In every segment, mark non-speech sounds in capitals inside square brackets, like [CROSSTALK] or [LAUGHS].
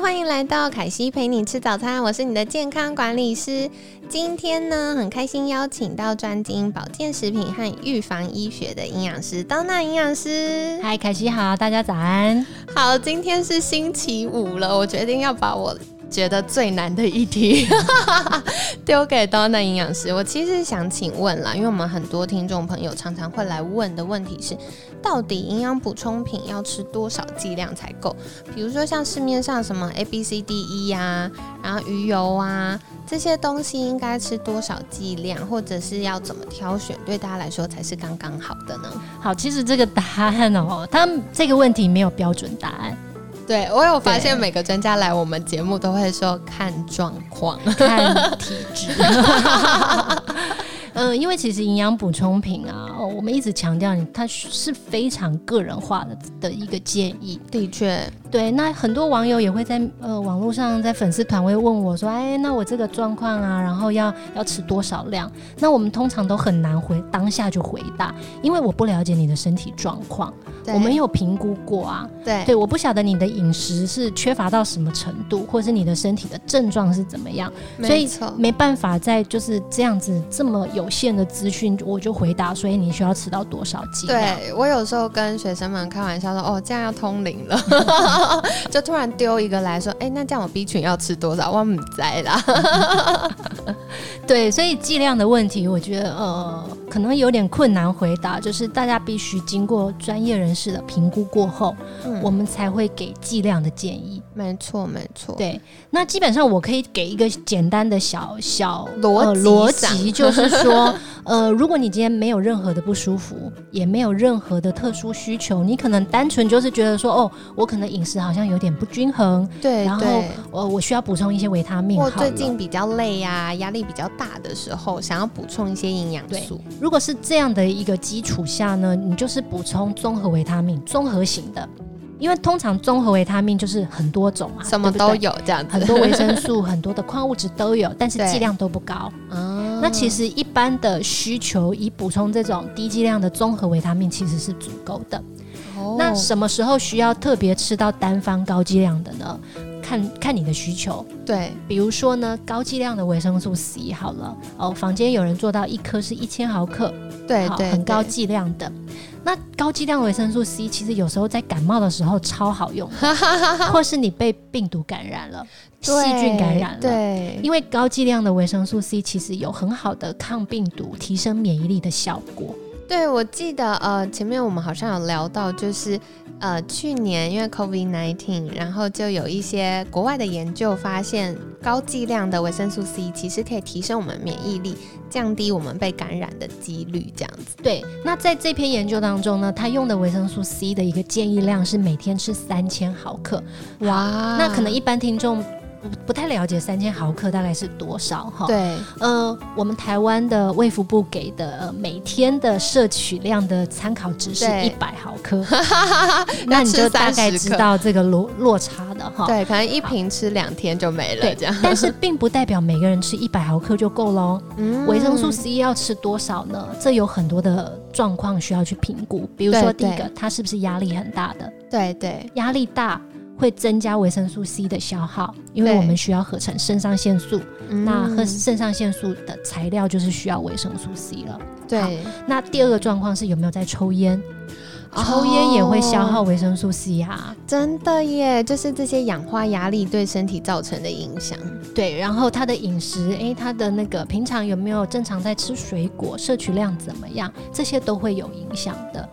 欢迎来到凯西陪你吃早餐，我是你的健康管理师。今天呢，很开心邀请到专精保健食品和预防医学的营养师当娜营养师。嗨，凯西好，大家早安。好，今天是星期五了，我决定要把我觉得最难的一题 [LAUGHS] 丢给刀娜营养师。我其实想请问啦，因为我们很多听众朋友常常会来问的问题是。到底营养补充品要吃多少剂量才够？比如说像市面上什么 A、B、C、D、E 呀，然后鱼油啊这些东西，应该吃多少剂量，或者是要怎么挑选，对大家来说才是刚刚好的呢？好，其实这个答案哦，他这个问题没有标准答案。对我有发现，每个专家来我们节目都会说看状况、看体质。[LAUGHS] 嗯，因为其实营养补充品啊，我们一直强调你，它是非常个人化的的一个建议。的确，对。那很多网友也会在呃网络上，在粉丝团会问我说：“哎，那我这个状况啊，然后要要吃多少量？”那我们通常都很难回当下就回答，因为我不了解你的身体状况，我没有评估过啊。对对，我不晓得你的饮食是缺乏到什么程度，或者是你的身体的症状是怎么样，所以没办法在就是这样子这么有。有限的资讯，我就回答，所以你需要吃到多少剂？对我有时候跟学生们开玩笑说：“哦，这样要通灵了。[LAUGHS] ”就突然丢一个来说：“哎，那这样我 B 群要吃多少？我唔在啦。[LAUGHS] ”对，所以剂量的问题，我觉得呃，可能有点困难回答。就是大家必须经过专业人士的评估过后，我们才会给剂量的建议。没错，没错。对，那基本上我可以给一个简单的小小逻逻辑，就是说，[LAUGHS] 呃，如果你今天没有任何的不舒服，也没有任何的特殊需求，你可能单纯就是觉得说，哦，我可能饮食好像有点不均衡，对，然后呃，我需要补充一些维他命。或最近比较累呀，压力比较大的时候，想要补充一些营养素。如果是这样的一个基础下呢，你就是补充综合维他命，综合型的。因为通常综合维他命就是很多种啊，什么都有这样子，很多维生素、很多的矿物质都有，但是剂量都不高。那其实一般的需求以补充这种低剂量的综合维他命其实是足够的。那什么时候需要特别吃到单方高剂量的呢？看看你的需求。对，比如说呢，高剂量的维生素 C 好了，哦，房间有人做到一颗是一千毫克，对对，很高剂量的。那高剂量维生素 C 其实有时候在感冒的时候超好用，[LAUGHS] 或是你被病毒感染了、细菌感染了，对，因为高剂量的维生素 C 其实有很好的抗病毒、提升免疫力的效果。对，我记得呃，前面我们好像有聊到，就是呃，去年因为 COVID nineteen，然后就有一些国外的研究发现，高剂量的维生素 C 其实可以提升我们免疫力，降低我们被感染的几率，这样子。对，那在这篇研究当中呢，他用的维生素 C 的一个建议量是每天吃三千毫克。哇，那可能一般听众。不不太了解三千毫克大概是多少哈？对，呃，我们台湾的卫福部给的每天的摄取量的参考值是一百毫克，[LAUGHS] 那你就大概知道这个落落差的哈。对，可能一瓶吃两天就没了这样。但是并不代表每个人吃一百毫克就够喽。嗯，维生素 C 要吃多少呢？这有很多的状况需要去评估，比如说第一个，它是不是压力很大的？对对，压力大。会增加维生素 C 的消耗，因为我们需要合成肾上腺素。那和肾上腺素的材料就是需要维生素 C 了。对。那第二个状况是有没有在抽烟？抽烟也会消耗维生素 C 啊！真的耶，就是这些氧化压力对身体造成的影响。对，然后他的饮食，诶，他的那个平常有没有正常在吃水果，摄取量怎么样？这些都会有影响的。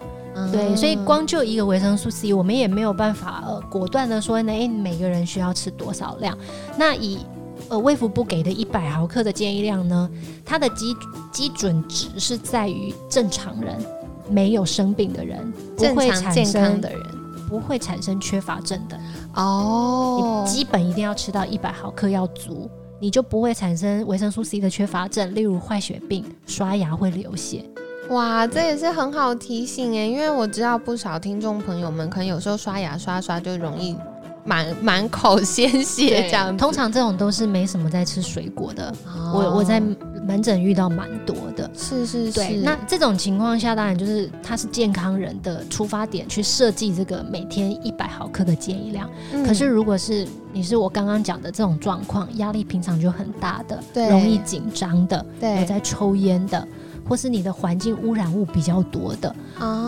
对，所以光就一个维生素 C，我们也没有办法呃果断的说，哎，每个人需要吃多少量？那以呃卫福部给的一百毫克的建议量呢，它的基基准值是在于正常人，没有生病的人，不会产生的人，不会产生缺乏症的哦。你基本一定要吃到一百毫克要足，你就不会产生维生素 C 的缺乏症，例如坏血病、刷牙会流血。哇，这也是很好提醒哎，因为我知道不少听众朋友们可能有时候刷牙刷刷就容易。满满口 [LAUGHS] 鲜血这样，通常这种都是没什么在吃水果的。我我在门诊遇到蛮多的，是是是。那这种情况下，当然就是他是健康人的出发点去设计这个每天一百毫克的建议量。可是如果是你是我刚刚讲的这种状况，压力平常就很大的，容易紧张的，有在抽烟的，或是你的环境污染物比较多的，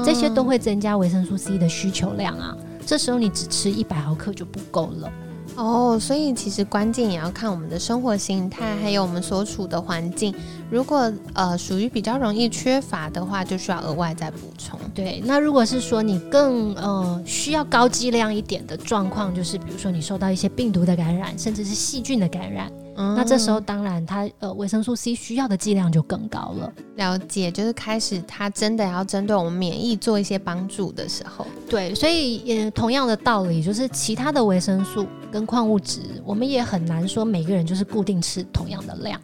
这些都会增加维生素 C 的需求量啊。这时候你只吃一百毫克就不够了哦，所以其实关键也要看我们的生活形态，还有我们所处的环境。如果呃属于比较容易缺乏的话，就需要额外再补充。对，那如果是说你更呃需要高剂量一点的状况，就是比如说你受到一些病毒的感染，甚至是细菌的感染。那这时候当然，它呃维生素 C 需要的剂量就更高了。了解，就是开始它真的要针对我们免疫做一些帮助的时候。对，所以也同样的道理，就是其他的维生素跟矿物质，我们也很难说每个人就是固定吃同样的量，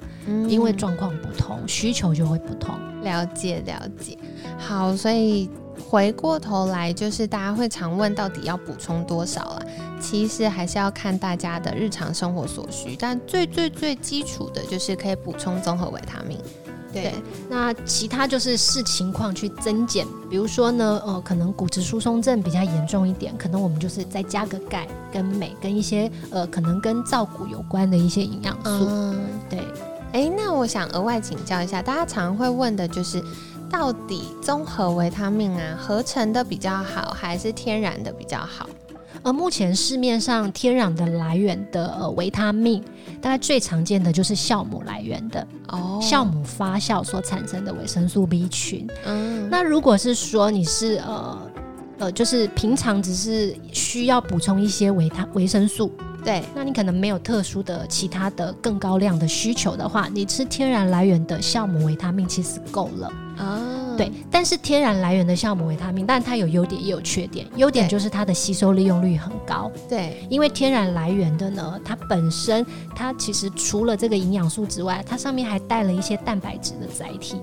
因为状况不同，需求就会不同。了解，了解。好，所以。回过头来，就是大家会常问到底要补充多少了？其实还是要看大家的日常生活所需，但最最最基础的就是可以补充综合维他命。对，那其他就是视情况去增减。比如说呢，呃，可能骨质疏松症比较严重一点，可能我们就是再加个钙跟镁跟一些呃，可能跟造骨有关的一些营养素。嗯对，哎，那我想额外请教一下，大家常会问的就是。到底综合维他命啊，合成的比较好，还是天然的比较好？而目前市面上天然的来源的呃维他命，大概最常见的就是酵母来源的哦，酵母发酵所产生的维生素 B 群。嗯，那如果是说你是呃呃，就是平常只是需要补充一些维他维生素。对，那你可能没有特殊的其他的更高量的需求的话，你吃天然来源的酵母维他命其实够了啊。对，但是天然来源的酵母维他命，但它有优点也有缺点。优点就是它的吸收利用率很高。对，因为天然来源的呢，它本身它其实除了这个营养素之外，它上面还带了一些蛋白质的载体。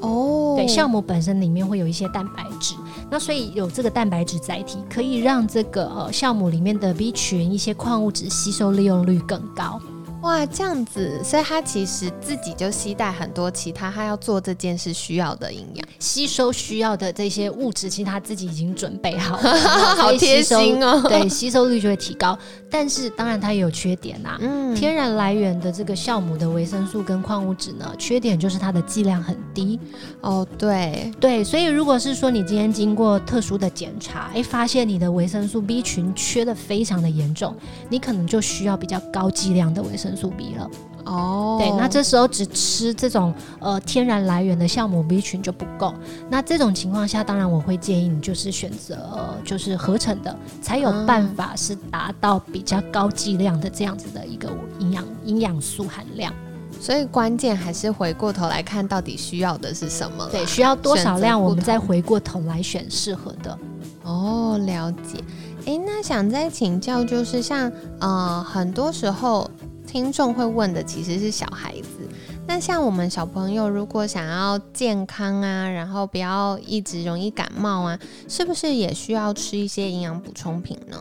哦，对，酵母本身里面会有一些蛋白质。那所以有这个蛋白质载体，可以让这个呃酵母里面的 B 群一些矿物质吸收利用率更高。哇，这样子，所以他其实自己就携带很多其他他要做这件事需要的营养，吸收需要的这些物质，其实他自己已经准备好了，[LAUGHS] 好贴心哦。对，吸收率就会提高。但是当然它也有缺点呐。嗯，天然来源的这个酵母的维生素跟矿物质呢，缺点就是它的剂量很低。哦，对对，所以如果是说你今天经过特殊的检查，哎，发现你的维生素 B 群缺的非常的严重，你可能就需要比较高剂量的维生。素 B 了哦，对，那这时候只吃这种呃天然来源的酵母 B 群就不够。那这种情况下，当然我会建议你就是选择就是合成的，才有办法是达到比较高剂量的这样子的一个营养营养素含量。所以关键还是回过头来看到底需要的是什么，对，需要多少量，我们再回过头来选适合的。哦，了解。哎，那想再请教，就是像呃很多时候。听众会问的其实是小孩子，那像我们小朋友如果想要健康啊，然后不要一直容易感冒啊，是不是也需要吃一些营养补充品呢？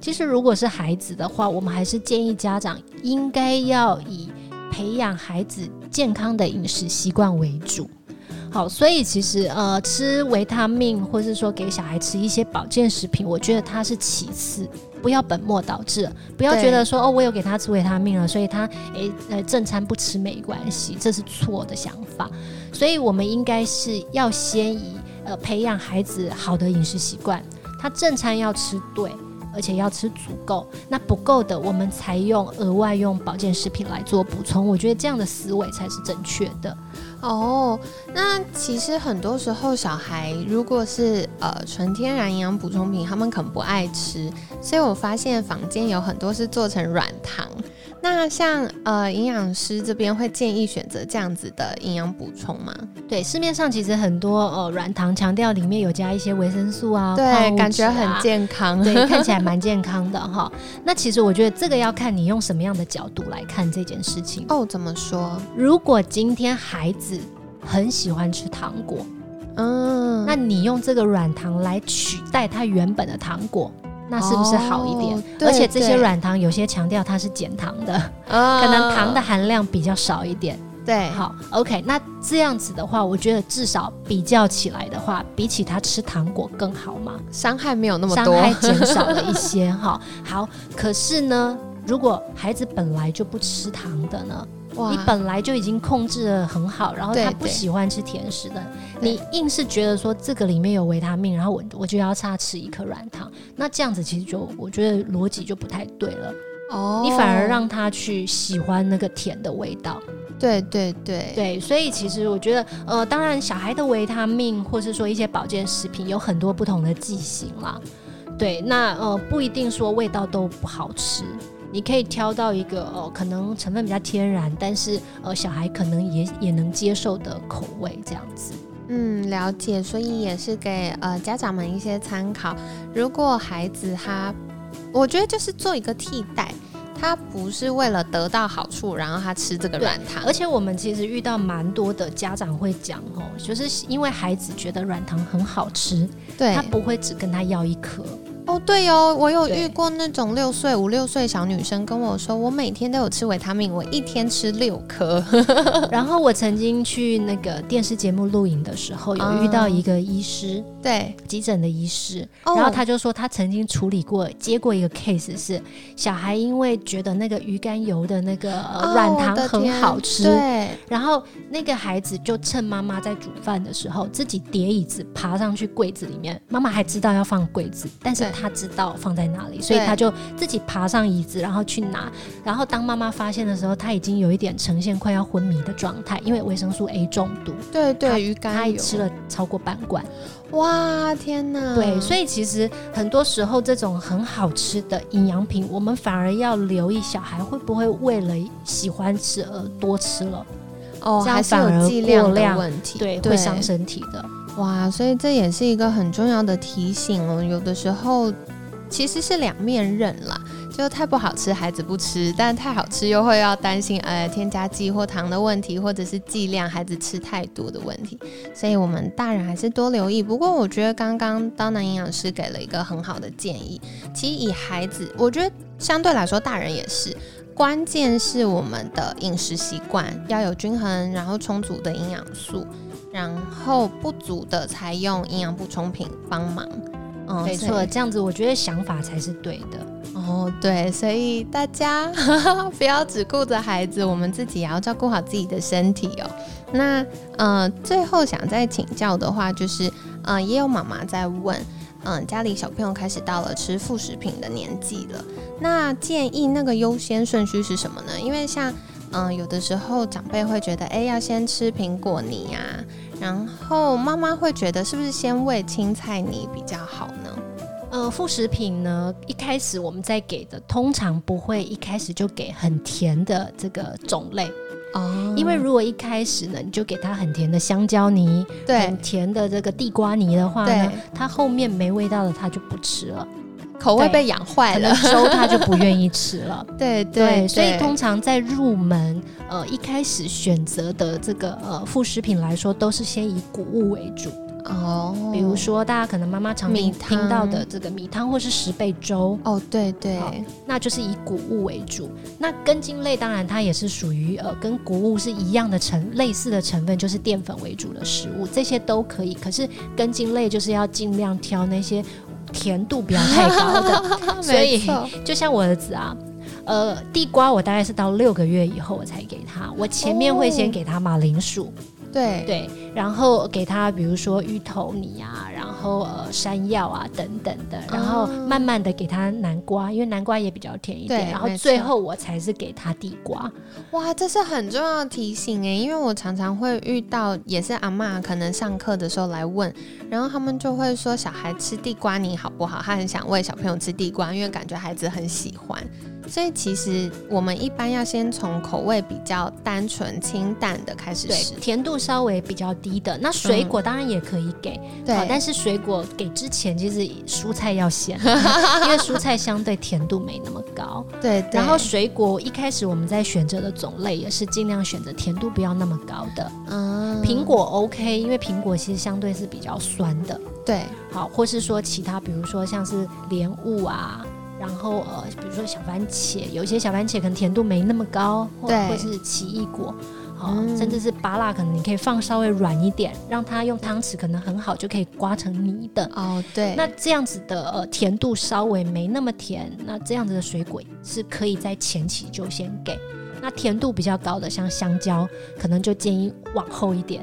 其实如果是孩子的话，我们还是建议家长应该要以培养孩子健康的饮食习惯为主。好，所以其实呃，吃维他命或是说给小孩吃一些保健食品，我觉得它是其次。不要本末倒置，不要觉得说哦，我有给他吃维他命了，所以他诶呃正餐不吃没关系，这是错的想法。所以我们应该是要先以呃培养孩子好的饮食习惯，他正餐要吃对，而且要吃足够。那不够的，我们才用额外用保健食品来做补充。我觉得这样的思维才是正确的。哦，那其实很多时候小孩如果是呃纯天然营养补充品，他们可能不爱吃，所以我发现坊间有很多是做成软糖。那像呃营养师这边会建议选择这样子的营养补充吗？对，市面上其实很多呃软糖强调里面有加一些维生素啊，对，感觉很健康，对，看起来蛮健康的哈。那其实我觉得这个要看你用什么样的角度来看这件事情哦。怎么说？如果今天孩子很喜欢吃糖果，嗯，那你用这个软糖来取代他原本的糖果，那是不是好一点？而且这些软糖有些强调它是减糖的，可能糖的含量比较少一点。对，好，OK，那这样子的话，我觉得至少比较起来的话，比起他吃糖果更好嘛，伤害没有那么多，伤害减少了一些 [LAUGHS] 哈。好，可是呢，如果孩子本来就不吃糖的呢，你本来就已经控制的很好，然后他不喜欢吃甜食的，你硬是觉得说这个里面有维他命，然后我我就要差吃一颗软糖，那这样子其实就我觉得逻辑就不太对了。哦，你反而让他去喜欢那个甜的味道。对对对对，所以其实我觉得，呃，当然小孩的维他命或是说一些保健食品有很多不同的剂型啦。对，那呃不一定说味道都不好吃，你可以挑到一个哦可能成分比较天然，但是呃小孩可能也也能接受的口味这样子。嗯，了解，所以也是给呃家长们一些参考。如果孩子他，我觉得就是做一个替代。他不是为了得到好处，然后他吃这个软糖。而且我们其实遇到蛮多的家长会讲哦，就是因为孩子觉得软糖很好吃，对他不会只跟他要一颗。哦，对哦，我有遇过那种六岁、五六岁小女生跟我说，我每天都有吃维他命，我一天吃六颗。[LAUGHS] 然后我曾经去那个电视节目录影的时候，有遇到一个医师，对，急诊的医师，然后他就说他曾经处理过、接过一个 case，是小孩因为觉得那个鱼肝油的那个软糖很好吃，对，然后那个孩子就趁妈妈在煮饭的时候，自己叠椅子爬上去柜子里面，妈妈还知道要放柜子，但是。他知道放在哪里，所以他就自己爬上椅子，然后去拿。然后当妈妈发现的时候，他已经有一点呈现快要昏迷的状态，因为维生素 A 中毒。对对，鱼肝油，他吃了超过半罐。哇，天哪！对，所以其实很多时候这种很好吃的营养品，我们反而要留意小孩会不会为了喜欢吃而多吃了。哦，还是有剂量的问题，对，会伤身体的。哇，所以这也是一个很重要的提醒哦。有的时候其实是两面刃啦，就太不好吃，孩子不吃；但太好吃，又会要担心呃添加剂或糖的问题，或者是剂量孩子吃太多的问题。所以我们大人还是多留意。不过我觉得刚刚刀男营养师给了一个很好的建议。其实以孩子，我觉得相对来说大人也是，关键是我们的饮食习惯要有均衡，然后充足的营养素。然后不足的才用营养补充品帮忙，嗯，没错，这样子我觉得想法才是对的。哦，对，所以大家 [LAUGHS] 不要只顾着孩子，我们自己也要照顾好自己的身体哦。那呃，最后想再请教的话，就是呃，也有妈妈在问，嗯，家里小朋友开始到了吃副食品的年纪了，那建议那个优先顺序是什么呢？因为像嗯，有的时候长辈会觉得，哎，要先吃苹果泥啊，然后妈妈会觉得，是不是先喂青菜泥比较好呢？呃，副食品呢，一开始我们在给的，通常不会一开始就给很甜的这个种类。哦，因为如果一开始呢，你就给它很甜的香蕉泥，对，很甜的这个地瓜泥的话呢，他后面没味道的它就不吃了。口味被养坏了，粥他就不愿意吃了。[LAUGHS] 对对，所以通常在入门，呃，一开始选择的这个呃副食品来说，都是先以谷物为主。哦，比如说大家可能妈妈常听听到的这个米汤或是十倍粥。哦，对对，那就是以谷物为主。那根茎类当然它也是属于呃跟谷物是一样的成类似的成分，就是淀粉为主的食物，这些都可以。可是根茎类就是要尽量挑那些。甜度不要太高的，[LAUGHS] 所以就像我儿子啊，呃，地瓜我大概是到六个月以后我才给他，我前面会先给他马铃薯。对对，然后给他比如说芋头泥啊，然后呃山药啊等等的，然后慢慢的给他南瓜，因为南瓜也比较甜一点，然后最后我才是给他地瓜。哇，这是很重要的提醒哎，因为我常常会遇到，也是阿妈可能上课的时候来问，然后他们就会说小孩吃地瓜泥好不好？他很想喂小朋友吃地瓜，因为感觉孩子很喜欢。所以其实我们一般要先从口味比较单纯清淡的开始吃，甜度稍微比较低的。那水果当然也可以给，对，但是水果给之前其实蔬菜要先，[LAUGHS] 因为蔬菜相对甜度没那么高。对，然后水果一开始我们在选择的种类也是尽量选择甜度不要那么高的，嗯，苹果 OK，因为苹果其实相对是比较酸的，对，好，或是说其他，比如说像是莲雾啊，然后呃，比如说小番茄，有一些小番茄可能甜度没那么高，或对或是奇异果。好，嗯甚至是芭辣，可能你可以放稍微软一点，让它用汤匙可能很好就可以刮成泥的。哦，对，那这样子的呃甜度稍微没那么甜，那这样子的水果是可以在前期就先给。那甜度比较高的，像香蕉，可能就建议往后一点。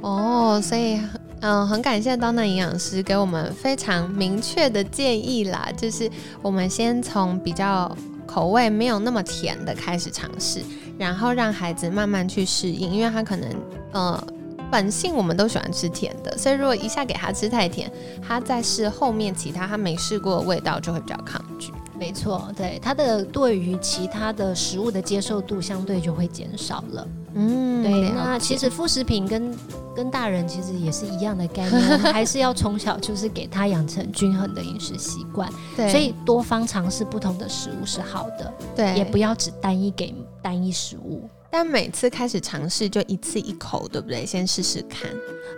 哦，所以嗯、很感谢当娜营养师给我们非常明确的建议啦，就是我们先从比较口味没有那么甜的开始尝试，然后让孩子慢慢去适应，因为他可能呃。本性我们都喜欢吃甜的，所以如果一下给他吃太甜，他再试后面其他他没试过的味道就会比较抗拒。没错，对他的对于其他的食物的接受度相对就会减少了。嗯对，那其实副食品跟跟大人其实也是一样的概念，我 [LAUGHS] 们还是要从小就是给他养成均衡的饮食习惯，对，所以多方尝试不同的食物是好的，对也不要只单一给单一食物。但每次开始尝试就一次一口，对不对？先试试看。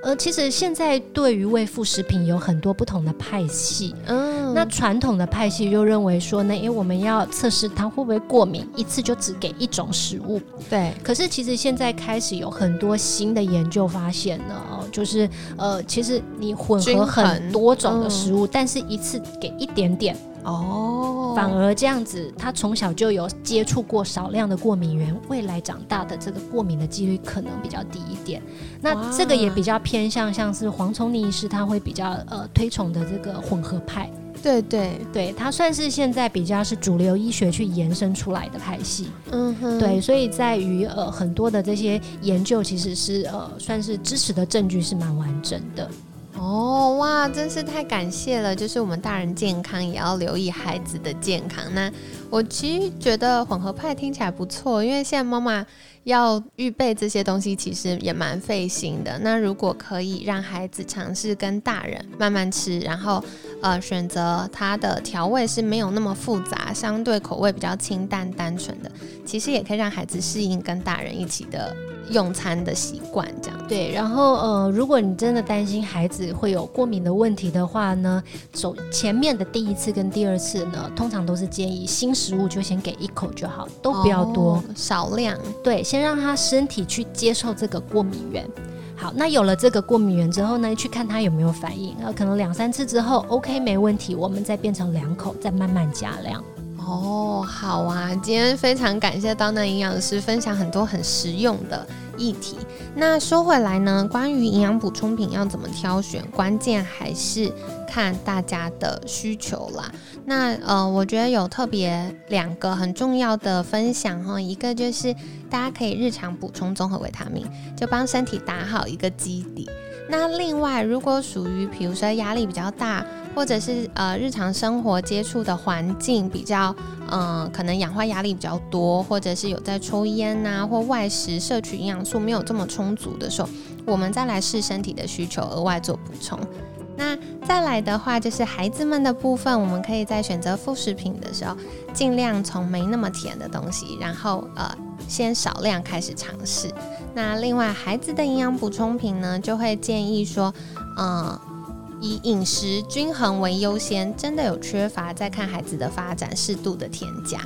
呃，其实现在对于喂副食品有很多不同的派系。嗯，那传统的派系就认为说呢，因为我们要测试它会不会过敏，一次就只给一种食物。对，可是其实现在开始有很多新的研究发现呢，哦，就是呃，其实你混合很多种的食物，但是一次给一点点，哦，反而这样子，他从小就有接触过少量的过敏源，未来长大的这个过敏的几率可能比较低一点。那这个也比较偏向像是黄聪妮医师他会比较呃推崇的这个混合派，对对，对，它算是现在比较是主流医学去延伸出来的派系。嗯哼，对，所以在于呃很多的这些研究其实是呃算是支持的证据是蛮完整的。哦，哇，真是太感谢了！就是我们大人健康也要留意孩子的健康。那我其实觉得混合派听起来不错，因为现在妈妈要预备这些东西，其实也蛮费心的。那如果可以让孩子尝试跟大人慢慢吃，然后呃选择它的调味是没有那么复杂，相对口味比较清淡单纯的，其实也可以让孩子适应跟大人一起的用餐的习惯，这样。对，然后呃，如果你真的担心孩子会有过敏的问题的话呢，首前面的第一次跟第二次呢，通常都是建议新食物就先给一口就好，都不要多。哦少量。对，先让他身体去接受这个过敏源。好，那有了这个过敏源之后呢，去看他有没有反应。呃，可能两三次之后，OK 没问题，我们再变成两口，再慢慢加量。哦，好啊！今天非常感谢当当营养师分享很多很实用的议题。那说回来呢，关于营养补充品要怎么挑选，关键还是看大家的需求啦。那呃，我觉得有特别两个很重要的分享哈，一个就是大家可以日常补充综合维他命，就帮身体打好一个基底。那另外，如果属于比如说压力比较大，或者是呃日常生活接触的环境比较，嗯、可能氧化压力比较多，或者是有在抽烟呐、或外食摄取营养素没有这么充足的时候，我们再来视身体的需求额外做补充。那再来的话，就是孩子们的部分，我们可以在选择副食品的时候，尽量从没那么甜的东西，然后呃先少量开始尝试。那另外，孩子的营养补充品呢，就会建议说，嗯、以饮食均衡为优先，真的有缺乏，再看孩子的发展，适度的添加。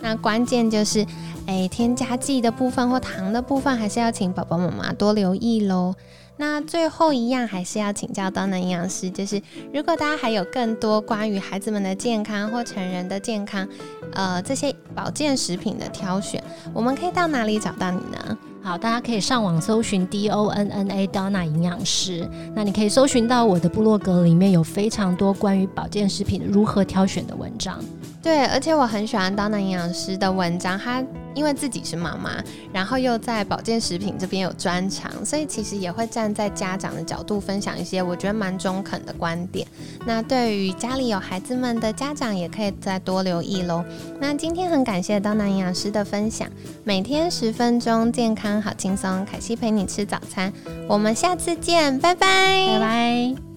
那关键就是，诶，添加剂的部分或糖的部分，还是要请爸爸妈妈多留意喽。那最后一样还是要请教到呢营养师，就是如果大家还有更多关于孩子们的健康或成人的健康，呃，这些保健食品的挑选，我们可以到哪里找到你呢？好，大家可以上网搜寻 D O N N A Donna 营养师，那你可以搜寻到我的部落格里面有非常多关于保健食品如何挑选的文章。对，而且我很喜欢刀男营养师的文章，他因为自己是妈妈，然后又在保健食品这边有专长，所以其实也会站在家长的角度分享一些我觉得蛮中肯的观点。那对于家里有孩子们的家长，也可以再多留意喽。那今天很感谢当当营养师的分享，每天十分钟，健康好轻松，凯西陪你吃早餐，我们下次见，拜拜，拜拜。